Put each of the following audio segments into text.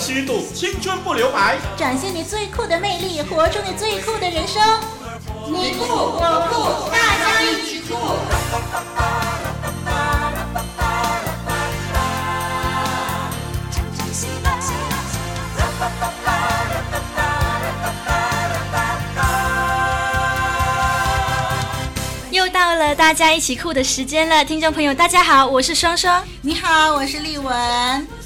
虚度，青春不留白，展现你最酷的魅力，活出你最酷的人生。你酷我酷，大家一起酷。又到了大家一起酷的时间了，听众朋友大家好，我是双双。你好，我是丽文。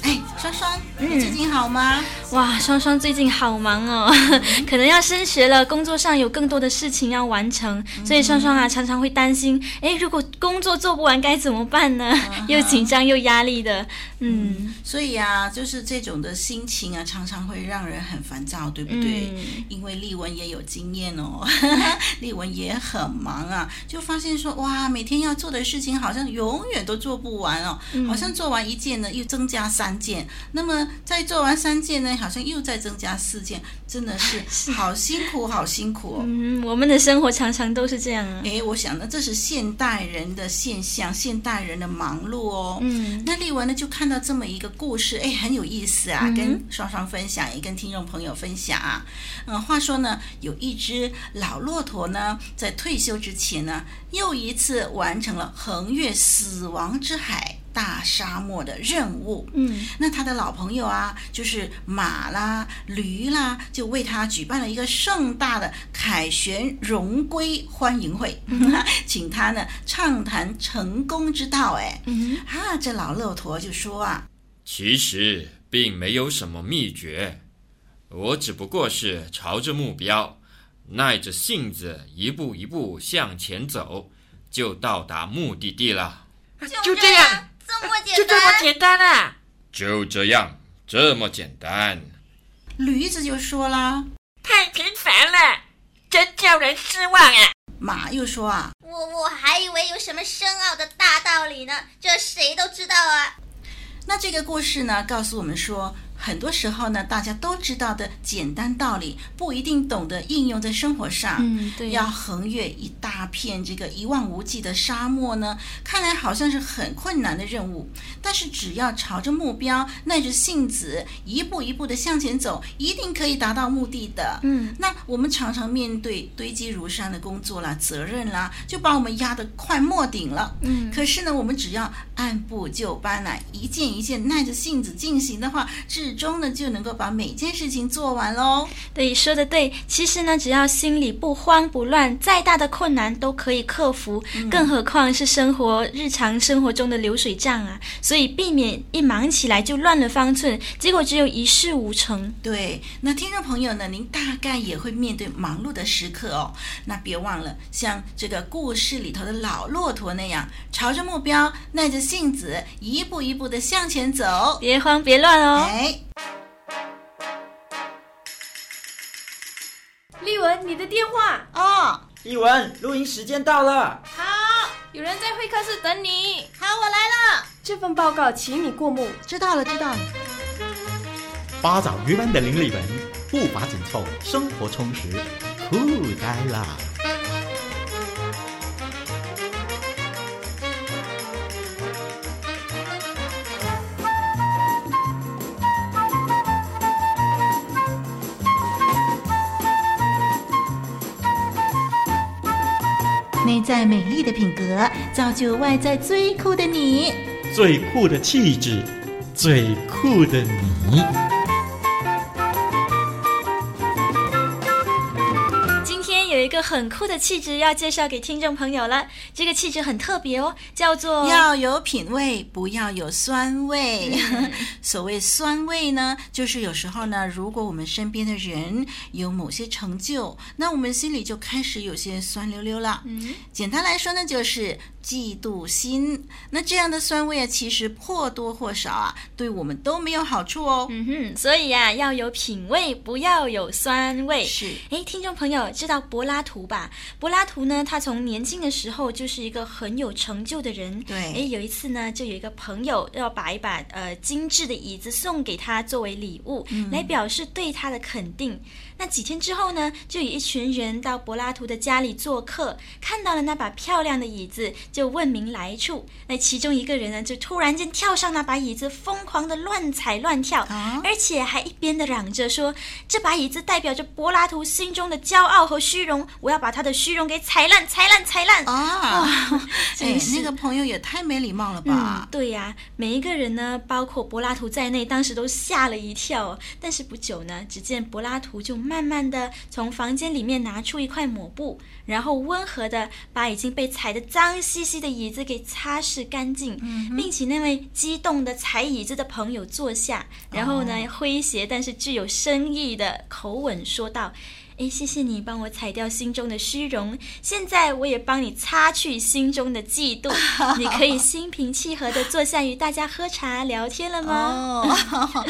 哎，双双，你最近好吗？嗯哇，双双最近好忙哦，可能要升学了，工作上有更多的事情要完成，所以双双啊常常会担心，哎，如果工作做不完该怎么办呢？又紧张又压力的，嗯，所以啊，就是这种的心情啊，常常会让人很烦躁，对不对？嗯、因为丽文也有经验哦，丽文也很忙啊，就发现说，哇，每天要做的事情好像永远都做不完哦，好像做完一件呢，又增加三件，那么再做完三件呢？好像又再增加四件，真的是 好辛苦，好辛苦哦。嗯，我们的生活常常都是这样啊。哎，我想呢，这是现代人的现象，现代人的忙碌哦。嗯，那丽文呢就看到这么一个故事，哎，很有意思啊，跟双双分享，也跟听众朋友分享啊。嗯，话说呢，有一只老骆驼呢，在退休之前呢，又一次完成了横越死亡之海。大沙漠的任务，嗯，那他的老朋友啊，就是马啦、驴啦，就为他举办了一个盛大的凯旋荣归欢迎会，嗯、请他呢畅谈成功之道。哎，嗯，啊，这老骆驼就说啊，其实并没有什么秘诀，我只不过是朝着目标，耐着性子一步一步向前走，就到达目的地了。就这样。这么简单，就这么简单啊！就这样，这么简单。驴子就说了：“太平凡了，真叫人失望啊！”马又说：“啊，我我还以为有什么深奥的大道理呢，这谁都知道啊。”那这个故事呢，告诉我们说。很多时候呢，大家都知道的简单道理，不一定懂得应用在生活上。嗯，对。要横越一大片这个一望无际的沙漠呢，看来好像是很困难的任务。但是只要朝着目标，耐着性子，一步一步的向前走，一定可以达到目的的。嗯，那我们常常面对堆积如山的工作啦、责任啦，就把我们压得快没顶了。嗯，可是呢，我们只要按部就班来，一件一件耐着性子进行的话，至终呢就能够把每件事情做完喽。对，说的对。其实呢，只要心里不慌不乱，再大的困难都可以克服。嗯、更何况是生活日常生活中的流水账啊！所以避免一忙起来就乱了方寸，结果只有一事无成。对，那听众朋友呢，您大概也会面对忙碌的时刻哦。那别忘了，像这个故事里头的老骆驼那样，朝着目标，耐着性子，一步一步的向前走，别慌别乱哦。哎。丽文，你的电话哦。丽文，录音时间到了。好，有人在会客室等你。好，我来了。这份报告，请你过目。知道了，知道了。八爪鱼般的林丽文，步伐紧凑，生活充实，酷呆了。在美丽的品格，造就外在最酷的你。最酷的气质，最酷的你。很酷的气质要介绍给听众朋友了，这个气质很特别哦，叫做要有品味，不要有酸味。所谓酸味呢，就是有时候呢，如果我们身边的人有某些成就，那我们心里就开始有些酸溜溜了。嗯，简单来说呢，就是。嫉妒心，那这样的酸味啊，其实或多或少啊，对我们都没有好处哦。嗯哼，所以呀、啊，要有品味，不要有酸味。是，哎，听众朋友知道柏拉图吧？柏拉图呢，他从年轻的时候就是一个很有成就的人。对，哎，有一次呢，就有一个朋友要把一把呃精致的椅子送给他作为礼物，嗯、来表示对他的肯定。那几天之后呢，就有一群人到柏拉图的家里做客，看到了那把漂亮的椅子，就问明来处。那其中一个人呢，就突然间跳上那把椅子，疯狂的乱踩乱跳，啊、而且还一边的嚷着说：“这把椅子代表着柏拉图心中的骄傲和虚荣，我要把他的虚荣给踩烂、踩烂、踩烂！”啊，哎，那个朋友也太没礼貌了吧？嗯、对呀、啊，每一个人呢，包括柏拉图在内，当时都吓了一跳。但是不久呢，只见柏拉图就慢慢的从房间里面拿出一块抹布，然后温和的把已经被踩得脏兮兮的椅子给擦拭干净，嗯、并请那位激动的踩椅子的朋友坐下，然后呢，哦、诙谐但是具有深意的口吻说道。哎，谢谢你帮我踩掉心中的虚荣，现在我也帮你擦去心中的嫉妒。你可以心平气和的坐下与大家喝茶聊天了吗？哦，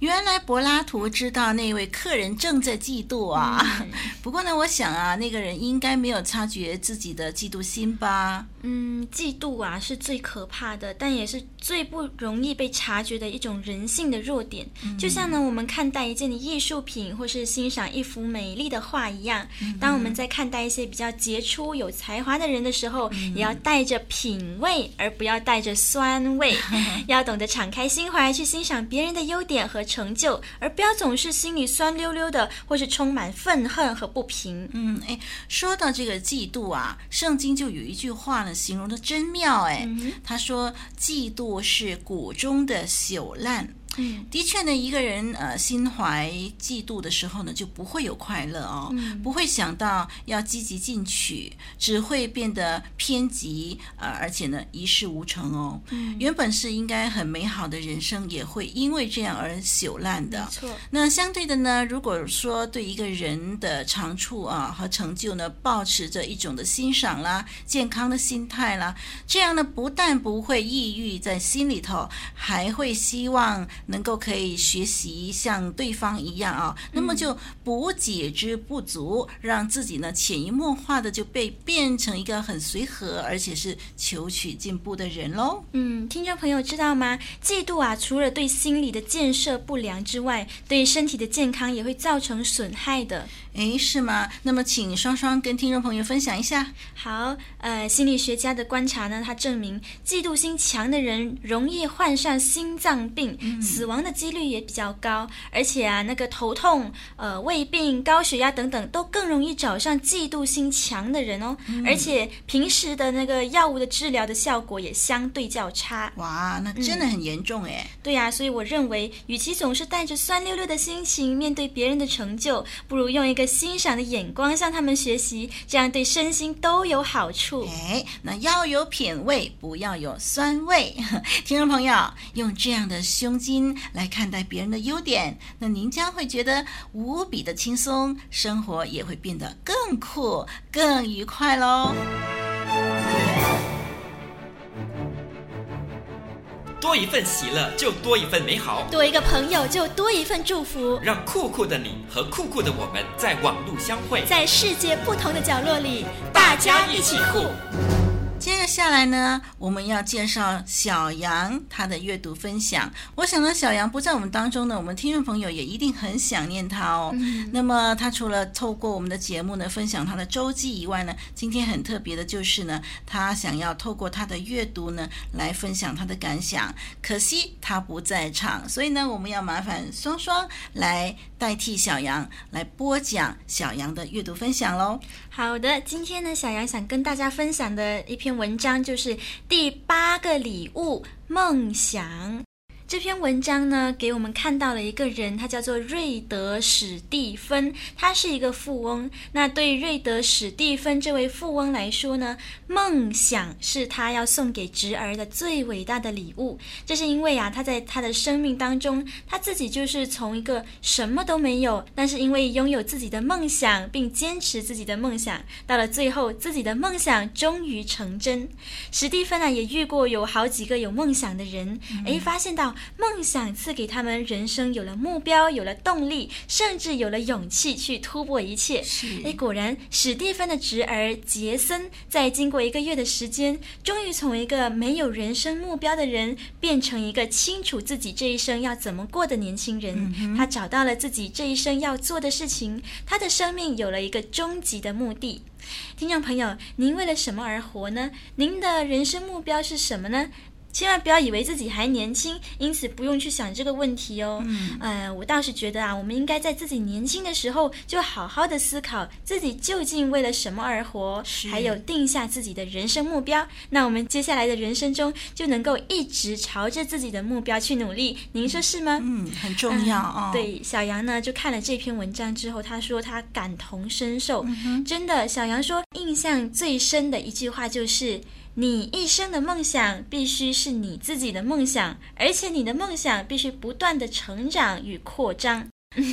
原来柏拉图知道那位客人正在嫉妒啊。嗯、不过呢，我想啊，那个人应该没有察觉自己的嫉妒心吧？嗯，嫉妒啊是最可怕的，但也是最不容易被察觉的一种人性的弱点。嗯、就像呢，我们看待一件艺术品，或是欣赏一幅美丽的画一样，当我们在看待一些比较杰出、有才华的人的时候，嗯、也要带着品味，而不要带着酸味。要懂得敞开心怀去欣赏别人的优点和成就，而不要总是心里酸溜溜的，或是充满愤恨和不平。嗯，哎，说到这个嫉妒啊，圣经就有一句话呢，形容的真妙。哎，他说：“嫉妒是谷中的朽烂。”嗯，的确呢，一个人呃心怀嫉妒的时候呢，就不会有快乐哦，嗯、不会想到要积极进取，只会变得偏激，呃，而且呢一事无成哦。嗯、原本是应该很美好的人生，也会因为这样而朽烂的。没错。那相对的呢，如果说对一个人的长处啊和成就呢，保持着一种的欣赏啦、健康的心态啦，这样呢，不但不会抑郁在心里头，还会希望。能够可以学习像对方一样啊，那么就补解之不足，让自己呢潜移默化的就被变成一个很随和，而且是求取进步的人喽。嗯，听众朋友知道吗？嫉妒啊，除了对心理的建设不良之外，对身体的健康也会造成损害的。诶，是吗？那么请双双跟听众朋友分享一下。好，呃，心理学家的观察呢，他证明嫉妒心强的人容易患上心脏病，嗯、死亡的几率也比较高，而且啊，那个头痛、呃，胃病、高血压等等，都更容易找上嫉妒心强的人哦。嗯、而且平时的那个药物的治疗的效果也相对较差。哇，那真的很严重诶、嗯。对呀、啊，所以我认为，与其总是带着酸溜溜的心情面对别人的成就，不如用一个。欣赏的眼光向他们学习，这样对身心都有好处。哎，那要有品味，不要有酸味。听众朋友，用这样的胸襟来看待别人的优点，那您将会觉得无比的轻松，生活也会变得更酷、更愉快喽。多一份喜乐，就多一份美好；多一个朋友，就多一份祝福。让酷酷的你和酷酷的我们在网路相会，在世界不同的角落里，大家一起酷。接下来呢，我们要介绍小杨他的阅读分享。我想呢，小杨不在我们当中呢，我们听众朋友也一定很想念他哦。嗯、那么他除了透过我们的节目呢，分享他的周记以外呢，今天很特别的就是呢，他想要透过他的阅读呢，来分享他的感想。可惜他不在场，所以呢，我们要麻烦双双来代替小杨来播讲小杨的阅读分享喽。好的，今天呢，小杨想跟大家分享的一篇。文章就是第八个礼物，梦想。这篇文章呢，给我们看到了一个人，他叫做瑞德史蒂芬，他是一个富翁。那对瑞德史蒂芬这位富翁来说呢，梦想是他要送给侄儿的最伟大的礼物。这是因为啊，他在他的生命当中，他自己就是从一个什么都没有，但是因为拥有自己的梦想，并坚持自己的梦想，到了最后，自己的梦想终于成真。史蒂芬啊，也遇过有好几个有梦想的人，诶，发现到。梦想赐给他们人生有了目标，有了动力，甚至有了勇气去突破一切。哎，果然，史蒂芬的侄儿杰森在经过一个月的时间，终于从一个没有人生目标的人，变成一个清楚自己这一生要怎么过的年轻人。嗯、他找到了自己这一生要做的事情，他的生命有了一个终极的目的。听众朋友，您为了什么而活呢？您的人生目标是什么呢？千万不要以为自己还年轻，因此不用去想这个问题哦。嗯，呃，我倒是觉得啊，我们应该在自己年轻的时候就好好的思考自己究竟为了什么而活，还有定下自己的人生目标。那我们接下来的人生中就能够一直朝着自己的目标去努力。您说是吗？嗯，很重要哦。嗯，对，小杨呢就看了这篇文章之后，他说他感同身受。嗯，真的，小杨说印象最深的一句话就是。你一生的梦想必须是你自己的梦想，而且你的梦想必须不断的成长与扩张。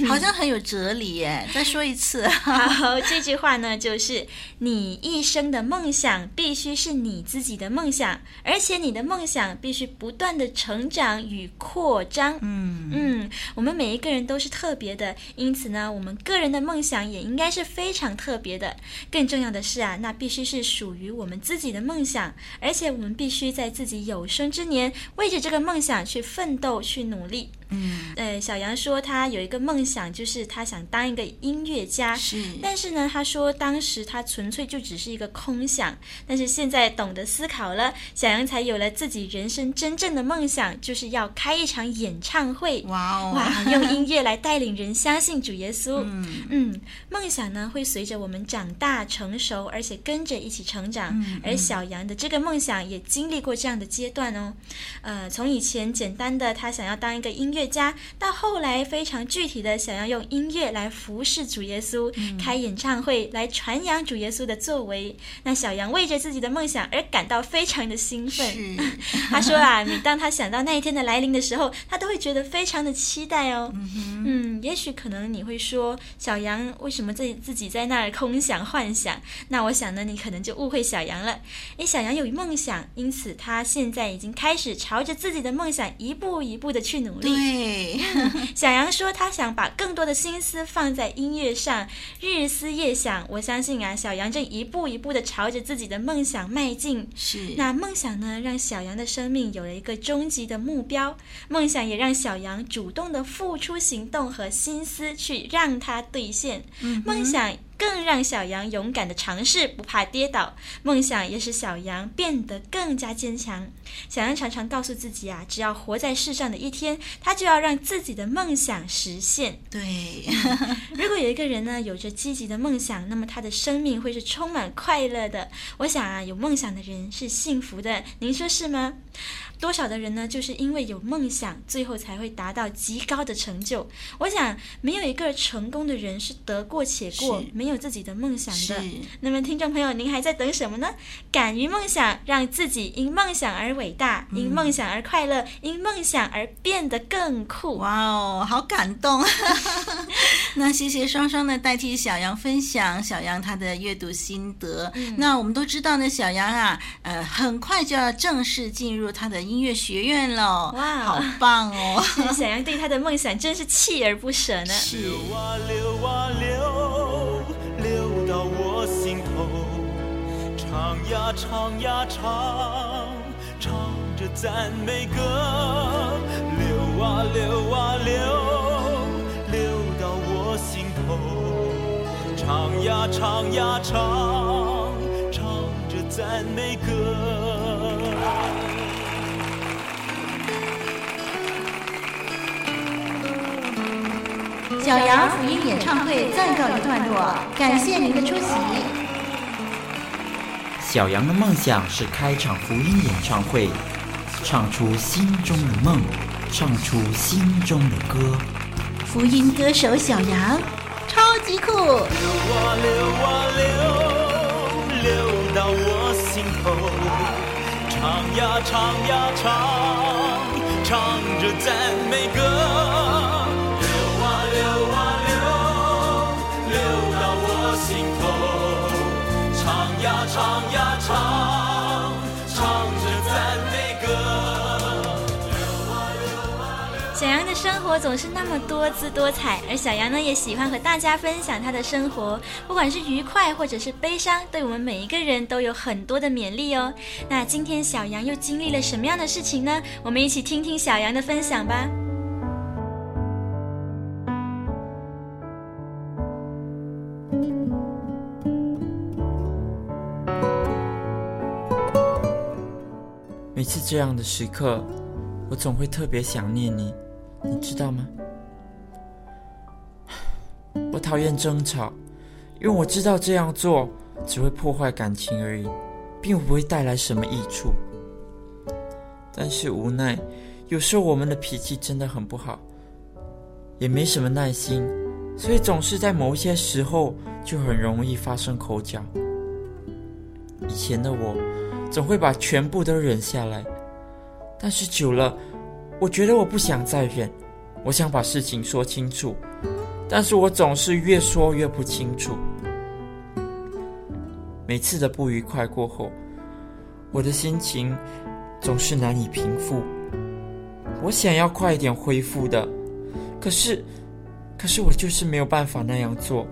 好像很有哲理耶！再说一次。好，这句话呢，就是你一生的梦想必须是你自己的梦想，而且你的梦想必须不断的成长与扩张。嗯嗯，我们每一个人都是特别的，因此呢，我们个人的梦想也应该是非常特别的。更重要的是啊，那必须是属于我们自己的梦想，而且我们必须在自己有生之年为着这个梦想去奋斗、去努力。嗯，呃，小杨说他有一个梦想，就是他想当一个音乐家。是，但是呢，他说当时他纯粹就只是一个空想。但是现在懂得思考了，小杨才有了自己人生真正的梦想，就是要开一场演唱会。哇哦，哇，用音乐来带领人相信主耶稣。嗯嗯，梦想呢会随着我们长大成熟，而且跟着一起成长。而小杨的这个梦想也经历过这样的阶段哦。呃，从以前简单的他想要当一个音乐。乐家到后来非常具体的想要用音乐来服侍主耶稣，嗯、开演唱会来传扬主耶稣的作为。那小杨为着自己的梦想而感到非常的兴奋。他说啊，每当他想到那一天的来临的时候，他都会觉得非常的期待哦。嗯，嗯，也许可能你会说，小杨为什么自己自己在那儿空想幻想？那我想呢，你可能就误会小杨了。诶，小杨有梦想，因此他现在已经开始朝着自己的梦想一步一步的去努力。对，小杨说他想把更多的心思放在音乐上，日思夜想。我相信啊，小杨正一步一步的朝着自己的梦想迈进。是，那梦想呢，让小杨的生命有了一个终极的目标。梦想也让小杨主动的付出行动和心思去让它兑现。嗯，梦想。更让小羊勇敢地尝试，不怕跌倒。梦想也使小羊变得更加坚强。小羊常常告诉自己啊，只要活在世上的一天，他就要让自己的梦想实现。对，如果有一个人呢，有着积极的梦想，那么他的生命会是充满快乐的。我想啊，有梦想的人是幸福的。您说是吗？多少的人呢，就是因为有梦想，最后才会达到极高的成就。我想，没有一个成功的人是得过且过，没有自己的梦想的。那么，听众朋友，您还在等什么呢？敢于梦想，让自己因梦想而伟大，因梦想而快乐，因梦想而变得更酷。哇哦，好感动！那谢谢双双的代替小杨分享小杨他的阅读心得。嗯、那我们都知道呢，小杨啊，呃，很快就要正式进入他的。音乐学院了，哇，好棒哦！小杨对他的梦想真是锲而不舍呢。流啊流啊，流唱呀唱，唱着赞美歌。流啊流啊流，流到我心头，唱呀唱呀唱，唱着赞美歌。小杨福音演唱会暂告一段落，感谢您的出席。小杨的梦想是开场福音演唱会，唱出心中的梦，唱出心中的歌。福音歌手小杨，超级酷！流啊流啊流，流到我心头，唱呀唱呀唱，唱着赞美歌。活总是那么多姿多彩，而小羊呢也喜欢和大家分享他的生活，不管是愉快或者是悲伤，对我们每一个人都有很多的勉励哦。那今天小羊又经历了什么样的事情呢？我们一起听听小羊的分享吧。每次这样的时刻，我总会特别想念你，你知道吗？我讨厌争吵，因为我知道这样做只会破坏感情而已，并不会带来什么益处。但是无奈，有时候我们的脾气真的很不好，也没什么耐心，所以总是在某一些时候就很容易发生口角。以前的我，总会把全部都忍下来，但是久了，我觉得我不想再忍，我想把事情说清楚，但是我总是越说越不清楚。每次的不愉快过后，我的心情总是难以平复。我想要快一点恢复的，可是，可是我就是没有办法那样做。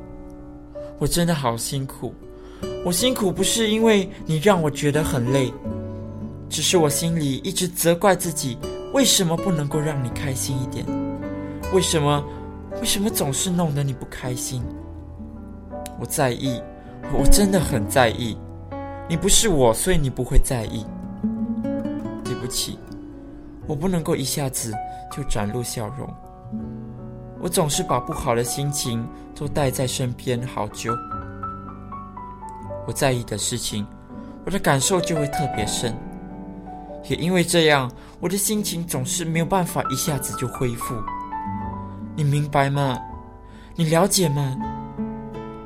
我真的好辛苦。我辛苦不是因为你让我觉得很累，只是我心里一直责怪自己，为什么不能够让你开心一点？为什么，为什么总是弄得你不开心？我在意，我真的很在意。你不是我，所以你不会在意。对不起，我不能够一下子就展露笑容。我总是把不好的心情都带在身边好久。我在意的事情，我的感受就会特别深。也因为这样，我的心情总是没有办法一下子就恢复。你明白吗？你了解吗？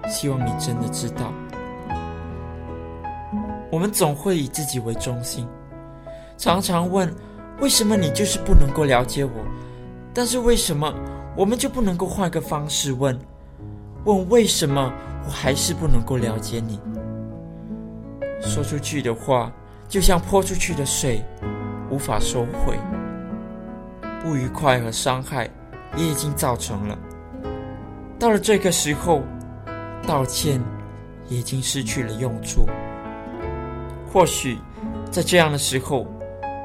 希望你真的知道。我们总会以自己为中心，常常问：为什么你就是不能够了解我？但是为什么我们就不能够换个方式问？问为什么我还是不能够了解你？说出去的话，就像泼出去的水，无法收回。不愉快和伤害也已经造成了。到了这个时候，道歉已经失去了用处。或许，在这样的时候，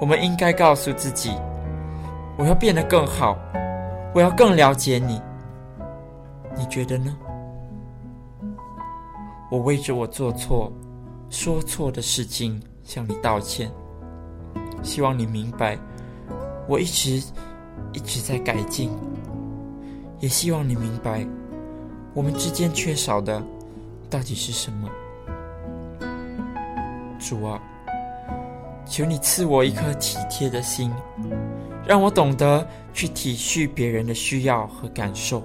我们应该告诉自己：我要变得更好，我要更了解你。你觉得呢？我为着我做错。说错的事情向你道歉，希望你明白，我一直一直在改进，也希望你明白，我们之间缺少的到底是什么。主啊，求你赐我一颗体贴的心，让我懂得去体恤别人的需要和感受。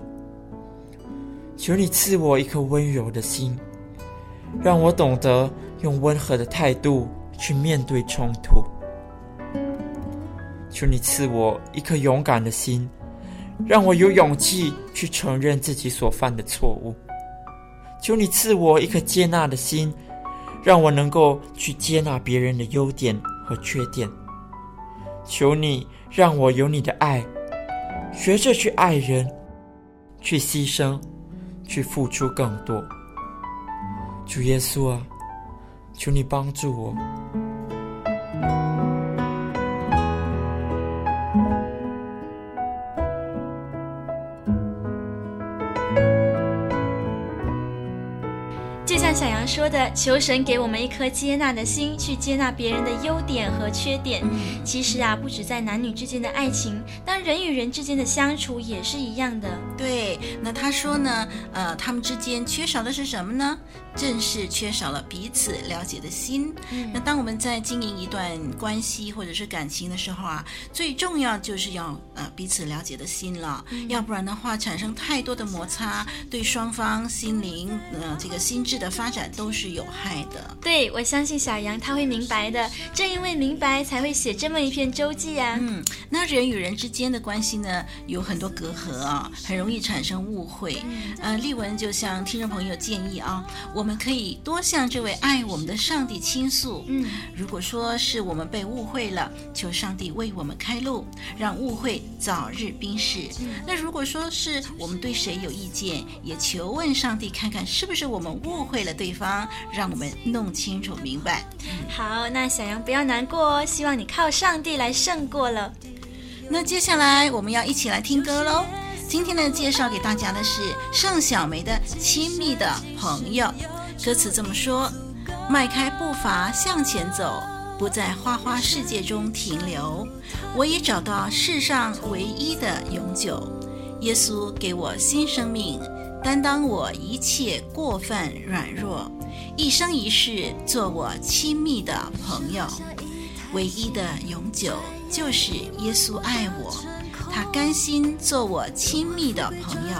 求你赐我一颗温柔的心，让我懂得。用温和的态度去面对冲突。求你赐我一颗勇敢的心，让我有勇气去承认自己所犯的错误。求你赐我一颗接纳的心，让我能够去接纳别人的优点和缺点。求你让我有你的爱，学着去爱人，去牺牲，去付出更多。主耶稣啊！求你帮助我。就像小杨说的：“求神给我们一颗接纳的心，去接纳别人的优点和缺点。其实啊，不止在男女之间的爱情，当人与人之间的相处也是一样的。对，那他说呢？呃，他们之间缺少的是什么呢？正是缺少了彼此了解的心。嗯、那当我们在经营一段关系或者是感情的时候啊，最重要就是要呃彼此了解的心了。嗯、要不然的话，产生太多的摩擦，对双方心灵呃这个心智的。”发展都是有害的。对，我相信小杨他会明白的。正因为明白，才会写这么一篇周记啊。嗯，那人与人之间的关系呢，有很多隔阂啊，很容容易产生误会。呃，丽文就向听众朋友建议啊，我们可以多向这位爱我们的上帝倾诉。嗯，如果说是我们被误会了，求上帝为我们开路，让误会早日冰释。那如果说是我们对谁有意见，也求问上帝看看是不是我们误会了对方，让我们弄清楚明白。好，那小杨不要难过哦，希望你靠上帝来胜过了。那接下来我们要一起来听歌喽。今天呢，介绍给大家的是盛小梅的《亲密的朋友》。歌词这么说：迈开步伐向前走，不在花花世界中停留。我已找到世上唯一的永久。耶稣给我新生命，担当我一切过分软弱，一生一世做我亲密的朋友。唯一的永久就是耶稣爱我，他甘心做我亲密的朋友。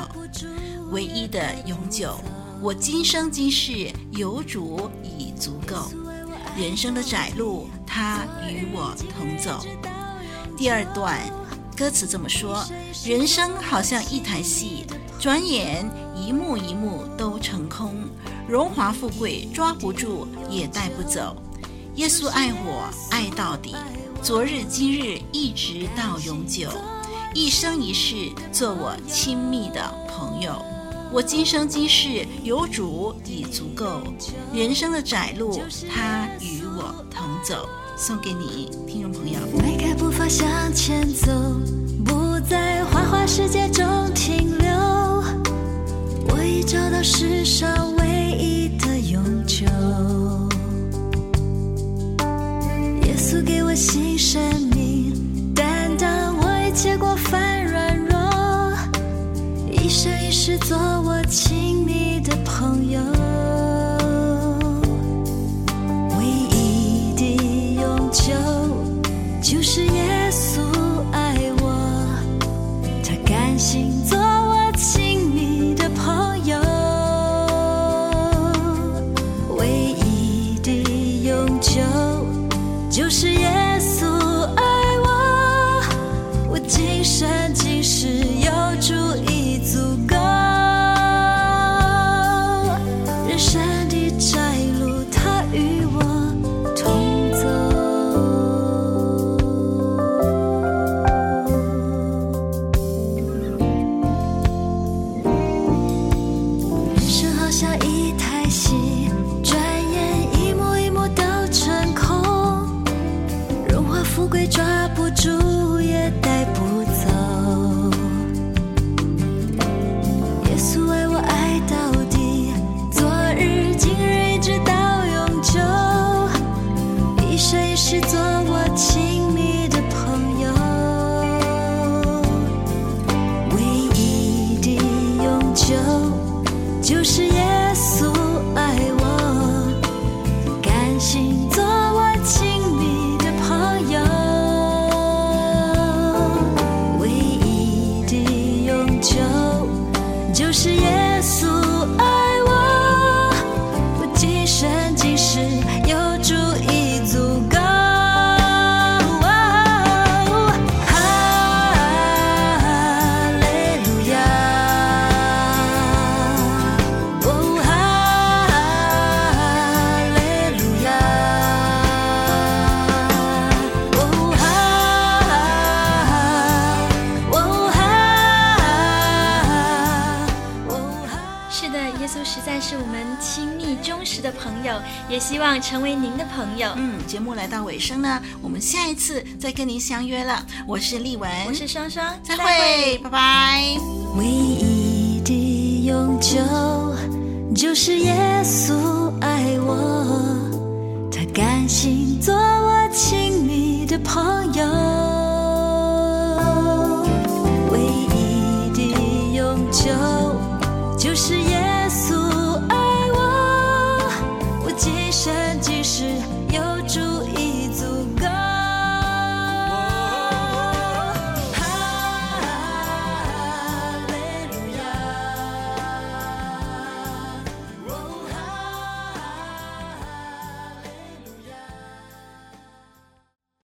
唯一的永久。我今生今世有主已足够，人生的窄路他与我同走。第二段歌词这么说：人生好像一台戏，转眼一幕一幕都成空，荣华富贵抓不住也带不走。耶稣爱我爱到底，昨日今日一直到永久，一生一世做我亲密的朋友。我今生今世有主已足够，人生的窄路他与我同走。送给你，听众朋友。迈开步伐向前走，不在花花世界中停留。我已找到世上唯成为您的朋友。嗯，节目来到尾声呢，我们下一次再跟您相约了。我是丽文，我是双双，再会，再会拜拜。唯一的永久就是耶稣爱我，他甘心做我亲密的朋友。